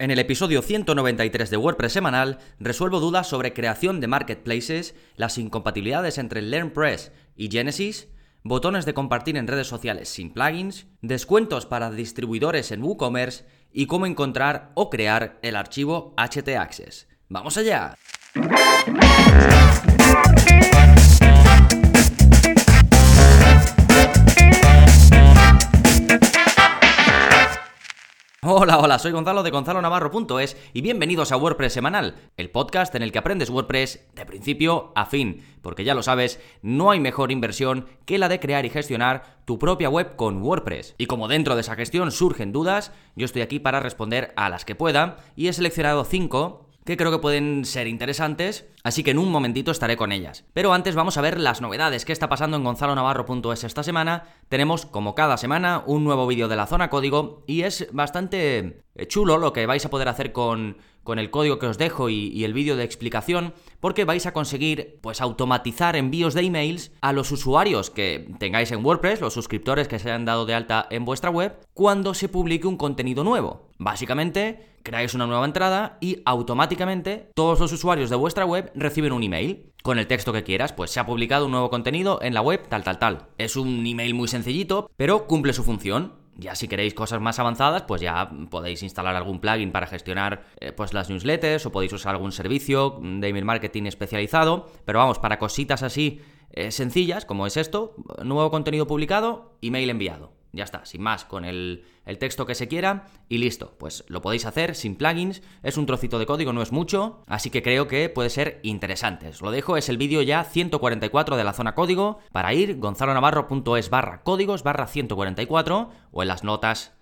En el episodio 193 de WordPress semanal resuelvo dudas sobre creación de marketplaces, las incompatibilidades entre LearnPress y Genesis, botones de compartir en redes sociales sin plugins, descuentos para distribuidores en WooCommerce y cómo encontrar o crear el archivo htaccess. ¡Vamos allá! Hola, hola, soy Gonzalo de gonzalonavarro.es y bienvenidos a WordPress Semanal, el podcast en el que aprendes WordPress de principio a fin, porque ya lo sabes, no hay mejor inversión que la de crear y gestionar tu propia web con WordPress. Y como dentro de esa gestión surgen dudas, yo estoy aquí para responder a las que pueda y he seleccionado 5 que creo que pueden ser interesantes, así que en un momentito estaré con ellas. Pero antes vamos a ver las novedades que está pasando en gonzalonavarro.es esta semana. Tenemos, como cada semana, un nuevo vídeo de la zona código y es bastante eh, chulo lo que vais a poder hacer con, con el código que os dejo y, el vídeo de explicación, porque vais a conseguir pues automatizar envíos de emails a los usuarios que tengáis en WordPress, los suscriptores que se hayan dado de alta en vuestra web, cuando se publique un contenido nuevo. Básicamente, creáis una nueva entrada y automáticamente todos los usuarios de vuestra web reciben un email con el texto que quieras, pues se ha publicado un nuevo contenido en la web tal tal tal. Es un email muy sencillito, pero cumple su función. Ya si queréis cosas más avanzadas, pues ya podéis instalar algún plugin para gestionar eh, pues las newsletters o podéis usar algún servicio de email marketing especializado. Pero vamos, para cositas así eh, sencillas, como es esto, nuevo contenido publicado, email enviado. Ya está, sin más, con el, texto que se quiera y listo. Pues lo podéis hacer sin plugins, es un trocito de código, no es mucho, así que creo que puede ser interesante. Os lo dejo, es el vídeo ya 144 de la zona código. Para ir, gonzalonavarro.es barra códigos barra 144 o en las notas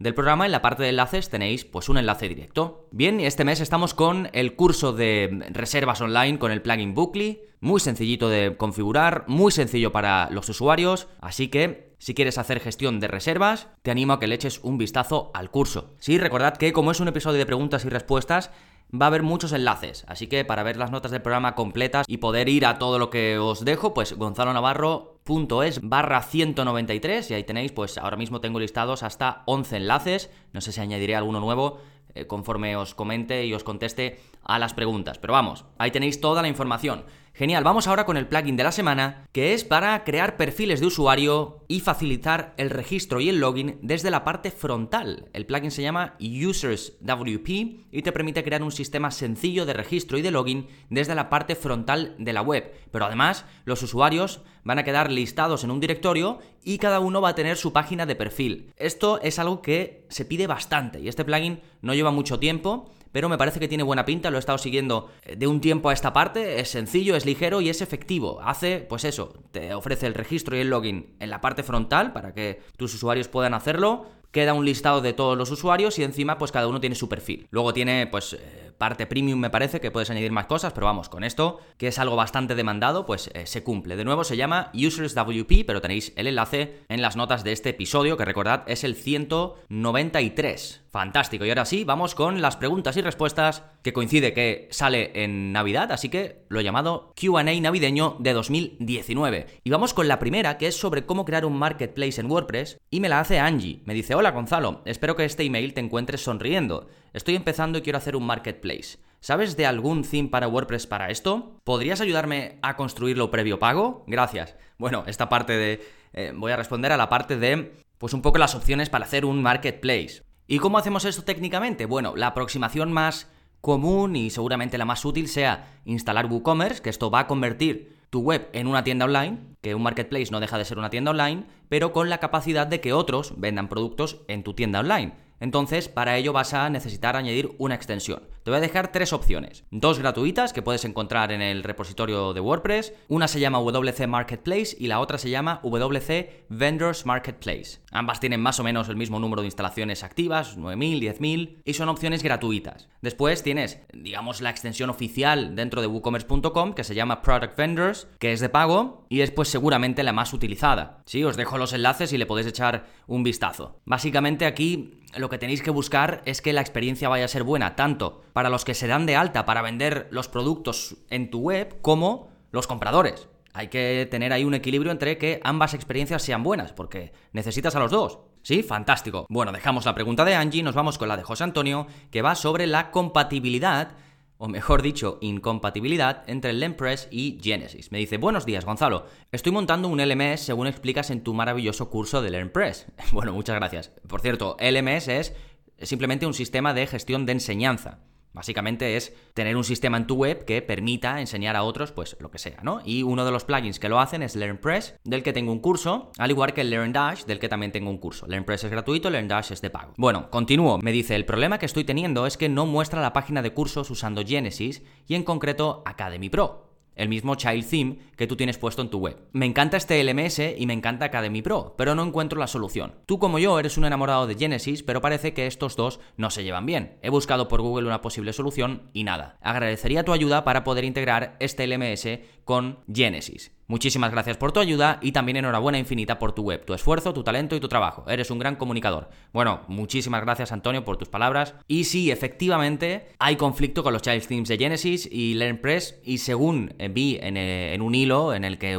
del programa, en la parte de enlaces tenéis pues un enlace directo. Bien, este mes estamos con el curso de reservas online con el plugin Bookly, muy sencillito de configurar, muy sencillo para los usuarios, así que si quieres hacer gestión de reservas, te animo a que le eches un vistazo al curso. Sí, recordad que como es un episodio de preguntas y respuestas, va a haber muchos enlaces, así que para ver las notas del programa completas y poder ir a todo lo que os dejo, pues Gonzalo Navarro es barra 193 y ahí tenéis, pues ahora mismo tengo listados hasta 11 enlaces, no sé si añadiré alguno nuevo eh, conforme os comente y os conteste a las preguntas, pero vamos, ahí tenéis toda la información. Genial, vamos ahora con el plugin de la semana, que es para crear perfiles de usuario y facilitar el registro y el login desde la parte frontal. El plugin se llama Users WP y te permite crear un sistema sencillo de registro y de login desde la parte frontal de la web. Pero además, los usuarios van a quedar listados en un directorio y cada uno va a tener su página de perfil. Esto es algo que se pide bastante y este plugin no lleva mucho tiempo pero me parece que tiene buena pinta, lo he estado siguiendo eh, de un tiempo a esta parte, es sencillo, es ligero y es efectivo. Hace, pues eso, te ofrece el registro y el login en la parte frontal para que tus usuarios puedan hacerlo, queda un listado de todos los usuarios y encima pues cada uno tiene su perfil. Luego tiene pues eh, parte premium me parece que puedes añadir más cosas, pero vamos, con esto que es algo bastante demandado pues eh, se cumple. De nuevo se llama Users WP, pero tenéis el enlace en las notas de este episodio que recordad es el 193. Fantástico, y ahora sí, vamos con las preguntas y respuestas que coincide que sale en Navidad, así que lo he llamado QA navideño de 2019. Y vamos con la primera, que es sobre cómo crear un marketplace en WordPress, y me la hace Angie. Me dice, hola Gonzalo, espero que este email te encuentres sonriendo. Estoy empezando y quiero hacer un marketplace. ¿Sabes de algún theme para WordPress para esto? ¿Podrías ayudarme a construirlo previo pago? Gracias. Bueno, esta parte de... Eh, voy a responder a la parte de... Pues un poco las opciones para hacer un marketplace. ¿Y cómo hacemos esto técnicamente? Bueno, la aproximación más común y seguramente la más útil sea instalar WooCommerce, que esto va a convertir tu web en una tienda online, que un marketplace no deja de ser una tienda online, pero con la capacidad de que otros vendan productos en tu tienda online. Entonces, para ello vas a necesitar añadir una extensión. Te voy a dejar tres opciones. Dos gratuitas que puedes encontrar en el repositorio de WordPress. Una se llama WC Marketplace y la otra se llama WC Vendors Marketplace. Ambas tienen más o menos el mismo número de instalaciones activas, 9.000, 10.000, y son opciones gratuitas. Después tienes, digamos, la extensión oficial dentro de WooCommerce.com que se llama Product Vendors, que es de pago y es pues seguramente la más utilizada. Sí, os dejo los enlaces y le podéis echar un vistazo. Básicamente aquí lo que tenéis que buscar es que la experiencia vaya a ser buena, tanto para los que se dan de alta para vender los productos en tu web, como los compradores. hay que tener ahí un equilibrio entre que ambas experiencias sean buenas, porque necesitas a los dos. ¿Sí? Fantástico. Bueno, dejamos la pregunta de Angie, nos vamos con la de José Antonio, que va sobre la compatibilidad o mejor dicho, incompatibilidad entre LearnPress y Genesis. Me dice, buenos días Gonzalo, estoy montando un LMS según explicas en tu maravilloso curso de LearnPress. bueno, muchas gracias. Por cierto, LMS es simplemente un sistema de gestión de enseñanza. Básicamente es tener un sistema en tu web que permita enseñar a otros, pues lo que sea, ¿no? Y uno de los plugins que lo hacen es LearnPress, del que tengo un curso, al igual que LearnDash, del que también tengo un curso. LearnPress es gratuito, LearnDash es de pago. Bueno, continúo. Me dice, el problema que estoy teniendo es que no muestra la página de cursos usando Genesis y en concreto Academy Pro el mismo child theme que tú tienes puesto en tu web. Me encanta este LMS y me encanta Academy Pro, pero no encuentro la solución. Tú como yo eres un enamorado de Genesis, pero parece que estos dos no se llevan bien. He buscado por Google una posible solución y nada. Agradecería tu ayuda para poder integrar este LMS con Genesis. Muchísimas gracias por tu ayuda y también enhorabuena infinita por tu web, tu esfuerzo, tu talento y tu trabajo. Eres un gran comunicador. Bueno, muchísimas gracias Antonio por tus palabras. Y sí, efectivamente, hay conflicto con los Child Themes de Genesis y LearnPress y según eh, vi eh, en, un hilo en el que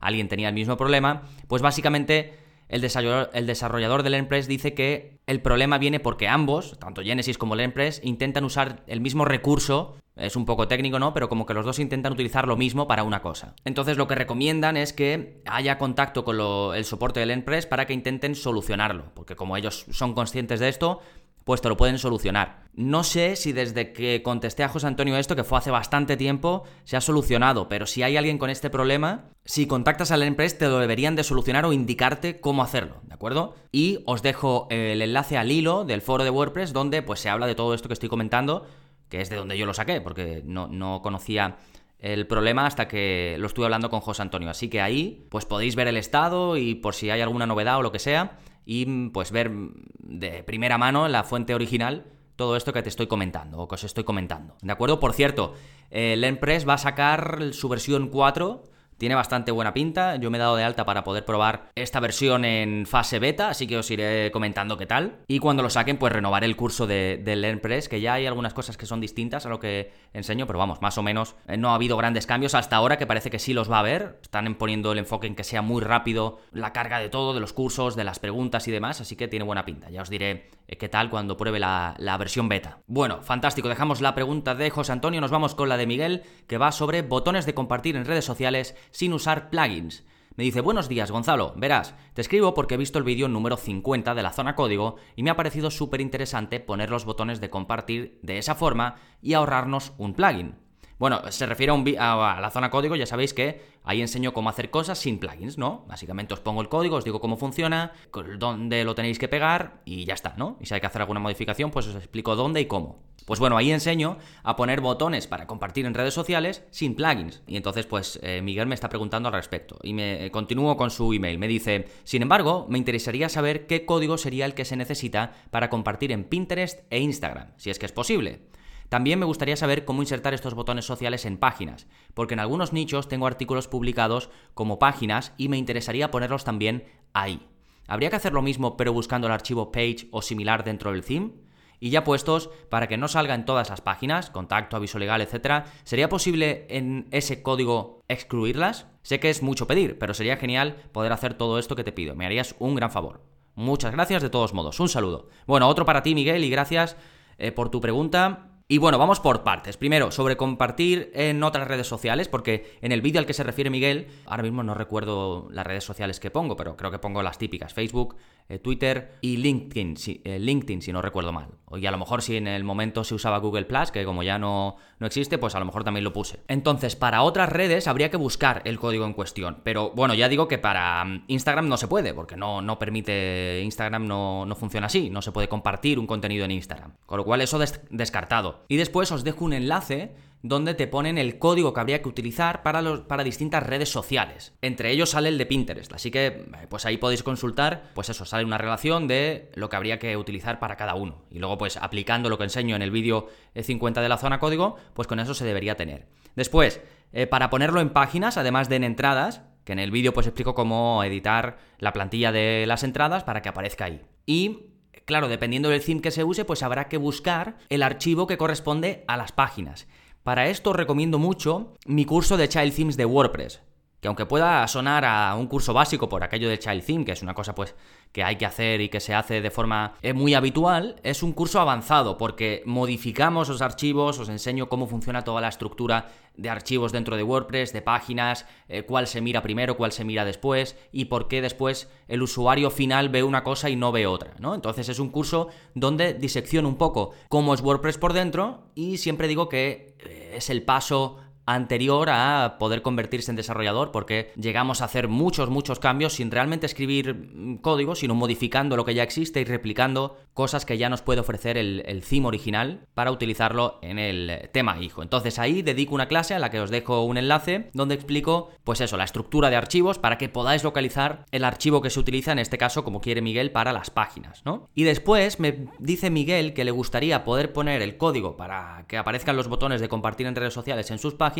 alguien tenía el mismo problema, pues básicamente el desarrollador, el desarrollador de LearnPress dice que el problema viene porque ambos, tanto Genesis como LearnPress, intentan usar el mismo recurso es un poco técnico, ¿no? Pero como que los dos intentan utilizar lo mismo para una cosa. Entonces lo que recomiendan es que haya contacto con el soporte del Empress para que intenten solucionarlo. Porque como ellos son conscientes de esto, pues te lo pueden solucionar. No sé si desde que contesté a José Antonio esto, que fue hace bastante tiempo, se ha solucionado, pero si hay alguien con este problema, si contactas al Empress te lo deberían de solucionar o indicarte cómo hacerlo, ¿de acuerdo? Y os dejo el enlace al hilo del foro de WordPress donde pues se habla de todo esto que estoy comentando que es de donde yo lo saqué, porque no, conocía el problema hasta que lo estuve hablando con José Antonio. Así que ahí, pues podéis ver el estado y por si hay alguna novedad o lo que sea, y pues ver de primera mano la fuente original todo esto que te estoy comentando o que os estoy comentando. ¿De acuerdo? Por cierto, el Empress va a sacar su versión 4 tiene bastante buena pinta. Yo me he dado de alta para poder probar esta versión en fase beta, así que os iré comentando qué tal. Y cuando lo saquen, pues renovaré el curso de, de LearnPress, que ya hay algunas cosas que son distintas a lo que enseño, pero vamos, más o menos eh, no ha habido grandes cambios hasta ahora, que parece que sí los va a haber. Están poniendo el enfoque en que sea muy rápido la carga de todo, de los cursos, de las preguntas y demás, así que tiene buena pinta. Ya os diré eh, qué tal cuando pruebe la, la versión beta. Bueno, fantástico. Dejamos la pregunta de José Antonio, nos vamos con la de Miguel, que va sobre botones de compartir en redes sociales sin usar plugins. Me dice, buenos días Gonzalo, verás, te escribo porque he visto el vídeo número 50 de la zona código y me ha parecido súper interesante poner los botones de compartir de esa forma y ahorrarnos un plugin. Bueno, se refiere a, a, la zona código, ya sabéis que ahí enseño cómo hacer cosas sin plugins, ¿no? Básicamente os pongo el código, os digo cómo funciona, dónde lo tenéis que pegar y ya está, ¿no? Y si hay que hacer alguna modificación, pues os explico dónde y cómo. Pues bueno, ahí enseño a poner botones para compartir en redes sociales sin plugins. Y entonces, pues eh, Miguel me está preguntando al respecto. Y me eh, continúo con su email. Me dice, sin embargo, me interesaría saber qué código sería el que se necesita para compartir en Pinterest e Instagram, si es que es posible. También me gustaría saber cómo insertar estos botones sociales en páginas, porque en algunos nichos tengo artículos publicados como páginas y me interesaría ponerlos también ahí. ¿Habría que hacer lo mismo pero buscando el archivo page o similar dentro del theme? Y ya puestos, para que no salga en todas las páginas, contacto, aviso legal, etc., ¿sería posible en ese código excluirlas? Sé que es mucho pedir, pero sería genial poder hacer todo esto que te pido. Me harías un gran favor. Muchas gracias de todos modos. Un saludo. Bueno, otro para ti, Miguel, y gracias eh, por tu pregunta. Y bueno, vamos por partes. Primero, sobre compartir en otras redes sociales, porque en el vídeo al que se refiere Miguel, ahora mismo no recuerdo las redes sociales que pongo, pero creo que pongo las típicas, Facebook, eh, Twitter y LinkedIn, si, eh, LinkedIn, si no recuerdo mal. Y a lo mejor si en el momento se usaba Google Plus, que como ya no, no existe, pues a lo mejor también lo puse. Entonces, para otras redes habría que buscar el código en cuestión. Pero bueno, ya digo que para mm, Instagram no se puede, porque no, no permite, Instagram no, no funciona así, no se puede compartir un contenido en Instagram. Con lo cual eso descartado. Y después os dejo un enlace donde te ponen el código que habría que utilizar para, para distintas redes sociales. Entre ellos sale el de Pinterest, así que eh, pues ahí podéis consultar, pues eso, sale una relación de lo que habría que utilizar para cada uno. Y luego pues aplicando lo que enseño en el vídeo 50 de la zona código, pues con eso se debería tener. Después, eh, para ponerlo en páginas, además de en entradas, que en el vídeo pues explico cómo editar la plantilla de las entradas para que aparezca ahí. Y Claro, dependiendo del theme que se use, pues habrá que buscar el archivo que corresponde a las páginas. Para esto recomiendo mucho mi curso de Child Themes de WordPress. Que aunque pueda sonar a un curso básico por aquello del Child Theme, que es una cosa pues que hay que hacer y que se hace de forma eh, muy habitual, es un curso avanzado porque modificamos los archivos, os enseño cómo funciona toda la estructura de archivos dentro de WordPress, de páginas, eh, cuál se mira primero, cuál se mira después y por qué después el usuario final ve una cosa y no ve otra, ¿no? Entonces es un curso donde disecciono un poco cómo es WordPress por dentro y siempre digo que eh, es el paso anterior a poder convertirse en desarrollador, porque llegamos a hacer muchos, muchos cambios sin realmente escribir mm, código, sino modificando lo que ya existe y replicando cosas que ya nos puede ofrecer el, el original para utilizarlo en el tema hijo. Entonces ahí dedico una clase a la que os dejo un enlace donde explico, pues eso, la estructura de archivos para que podáis localizar el archivo que se utiliza, en este caso, como quiere Miguel, para las páginas, ¿no? Y después me dice Miguel que le gustaría poder poner el código para que aparezcan los botones de compartir en redes sociales en sus páginas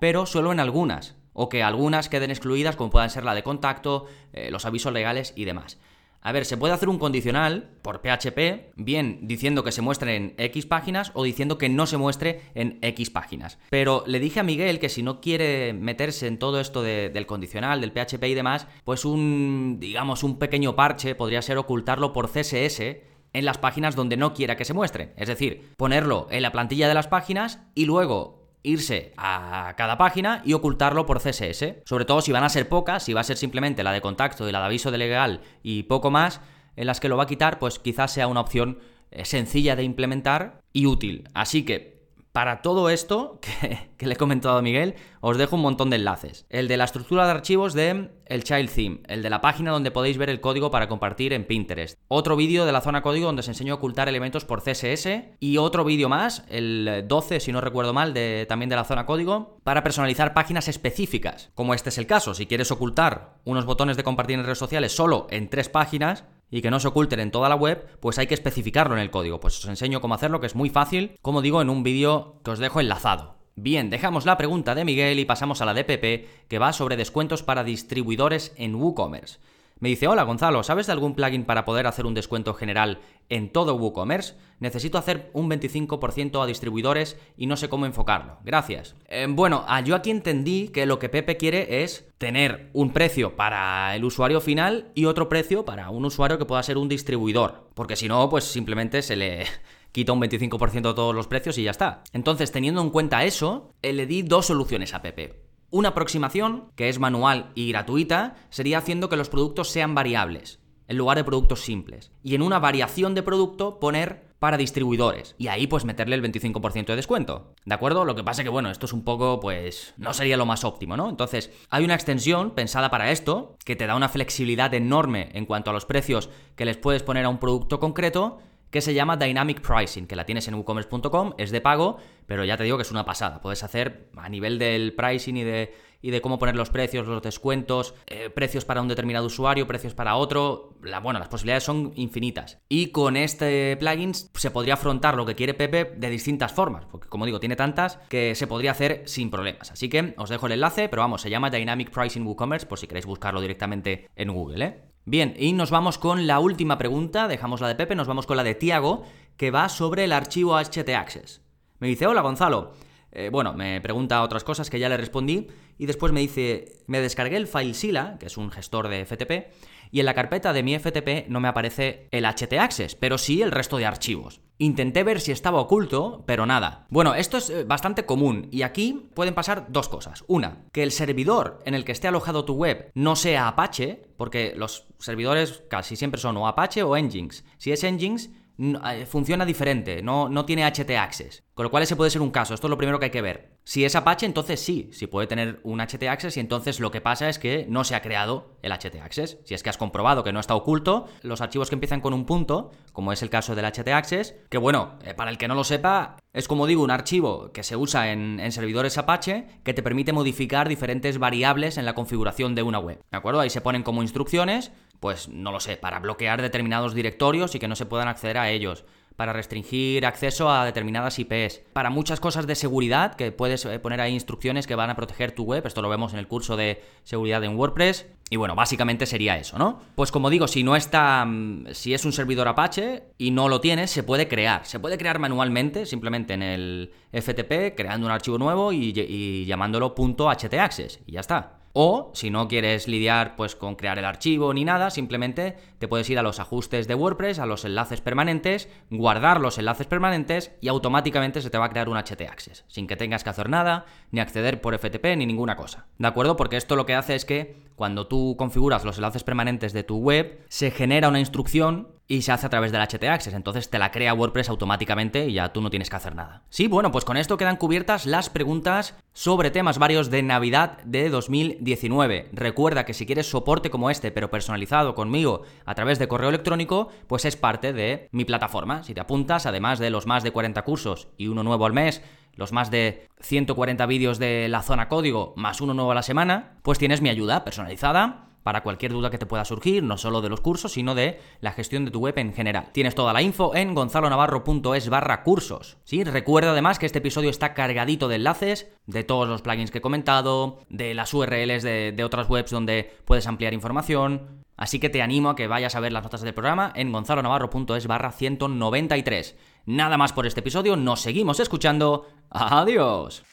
pero solo en algunas, o que algunas queden excluidas como puedan ser la de contacto, eh, los avisos legales y demás. A ver, se puede hacer un condicional por PHP, bien diciendo que se muestre en X páginas o diciendo que no se muestre en X páginas. Pero le dije a Miguel que si no quiere meterse en todo esto del condicional, del PHP y demás, pues un, digamos, un pequeño parche podría ser ocultarlo por CSS en las páginas donde no quiera que se muestre. Es decir, ponerlo en la plantilla de las páginas y luego irse a cada página y ocultarlo por CSS. Sobre todo si van a ser pocas, si va a ser simplemente la de contacto y la de aviso de legal y poco más, en las que lo va a quitar, pues quizás sea una opción eh, sencilla de implementar y útil. Así que para todo esto que, le he comentado a Miguel, os dejo un montón de enlaces. El de la estructura de archivos de el Child Theme, el de la página donde podéis ver el código para compartir en Pinterest, otro vídeo de la zona código donde os enseño a ocultar elementos por CSS y otro vídeo más, el 12 si no recuerdo mal, de, también de la zona código, para personalizar páginas específicas. Como este es el caso, si quieres ocultar unos botones de compartir en redes sociales solo en tres páginas, y que no se oculten en toda la web, pues hay que especificarlo en el código. Pues os enseño cómo hacerlo, que es muy fácil, como digo, en un vídeo que os dejo enlazado. Bien, dejamos la pregunta de Miguel y pasamos a la de Pepe, que va sobre descuentos para distribuidores en WooCommerce. Me dice, hola Gonzalo, ¿sabes de algún plugin para poder hacer un descuento general en todo WooCommerce? Necesito hacer un 25% a distribuidores y no sé cómo enfocarlo. Gracias. Eh, bueno, ah, yo aquí entendí que lo que Pepe quiere es tener un precio para el usuario final y otro precio para un usuario que pueda ser un distribuidor. Porque si no, pues simplemente se le quita un 25% de todos los precios y ya está. Entonces, teniendo en cuenta eso, eh, le di dos soluciones a Pepe. Una aproximación, que es manual y gratuita, sería haciendo que los productos sean variables, en lugar de productos simples. Y en una variación de producto poner para distribuidores. Y ahí pues meterle el 25% de descuento. ¿De acuerdo? Lo que pasa que bueno, esto es un poco pues no sería lo más óptimo, ¿no? Entonces, hay una extensión pensada para esto, que te da una flexibilidad enorme en cuanto a los precios que les puedes poner a un producto concreto que se llama Dynamic Pricing, que la tienes en WooCommerce.com, es de pago, pero ya te digo que es una pasada. Puedes hacer a nivel del pricing y de, y de cómo poner los precios, los descuentos, eh, precios para un determinado usuario, precios para otro. La, bueno, las posibilidades son infinitas. Y con este plugin se podría afrontar lo que quiere Pepe de distintas formas, porque como digo, tiene tantas que se podría hacer sin problemas. Así que os dejo el enlace, pero vamos, se llama Dynamic Pricing WooCommerce por si queréis buscarlo directamente en Google, ¿eh? Bien, y nos vamos con la última pregunta, dejamos la de Pepe, nos vamos con la de Tiago, que va sobre el archivo htaccess. Me dice, hola Gonzalo. Eh, bueno, me pregunta otras cosas que ya le respondí y después me dice, me descargué el FileZilla, que es un gestor de FTP, y en la carpeta de mi FTP no me aparece el htaccess, pero sí el resto de archivos. Intenté ver si estaba oculto, pero nada. Bueno, esto es eh, bastante común y aquí pueden pasar dos cosas. Una, que el servidor en el que esté alojado tu web no sea Apache, porque los servidores casi siempre son o Apache o Nginx. Si es Nginx, funciona diferente, no, no tiene htaccess. Con lo cual ese puede ser un caso, esto es lo primero que hay que ver. Si es Apache, entonces sí, sí puede tener un htaccess y entonces lo que pasa es que no se ha creado el htaccess. Si es que has comprobado que no está oculto, los archivos que empiezan con un punto, como es el caso del htaccess, que bueno, eh, para el que no lo sepa, es como digo, un archivo que se usa en, en, servidores Apache que te permite modificar diferentes variables en la configuración de una web. ¿De acuerdo? Ahí se ponen como instrucciones pues no lo sé, para bloquear determinados directorios y que no se puedan acceder a ellos, para restringir acceso a determinadas IPs, para muchas cosas de seguridad, que puedes eh, poner ahí instrucciones que van a proteger tu web, esto lo vemos en el curso de seguridad en WordPress, y bueno, básicamente sería eso, ¿no? Pues como digo, si no está, mm, si es un servidor Apache y no lo tienes, se puede crear, se puede crear manualmente, simplemente en el FTP, creando un archivo nuevo y, y llamándolo .htaccess, y ya está. O si no quieres lidiar pues con crear el archivo ni nada, simplemente te puedes ir a los ajustes de WordPress, a los enlaces permanentes, guardar los enlaces permanentes y automáticamente se te va a crear un HT Access, sin que tengas que hacer nada, ni acceder por FTP ni ninguna cosa. ¿De acuerdo? Porque esto lo que hace es que cuando tú configuras los enlaces permanentes de tu web, se genera una instrucción y se hace a través del HT Access. Entonces te la crea WordPress automáticamente y ya tú no tienes que hacer nada. Sí, bueno, pues con esto quedan cubiertas las preguntas sobre temas varios de Navidad de 2019. Recuerda que si quieres soporte como este, pero personalizado conmigo a través de correo electrónico, pues es parte de mi plataforma. Si te apuntas, además de los más de 40 cursos y uno nuevo al mes, los más de 140 vídeos de la zona código, más uno nuevo a la semana, pues tienes mi ayuda personalizada para cualquier duda que te pueda surgir, no solo de los cursos, sino de la gestión de tu web en general. Tienes toda la info en gonzalonavarro.es barra cursos. ¿sí? Recuerda además que este episodio está cargadito de enlaces de todos los plugins que he comentado, de las URLs de, de otras webs donde puedes ampliar información. Así que te animo a que vayas a ver las notas del programa en gonzalonavarro.es barra 193. Nada más por este episodio, nos seguimos escuchando. Adiós.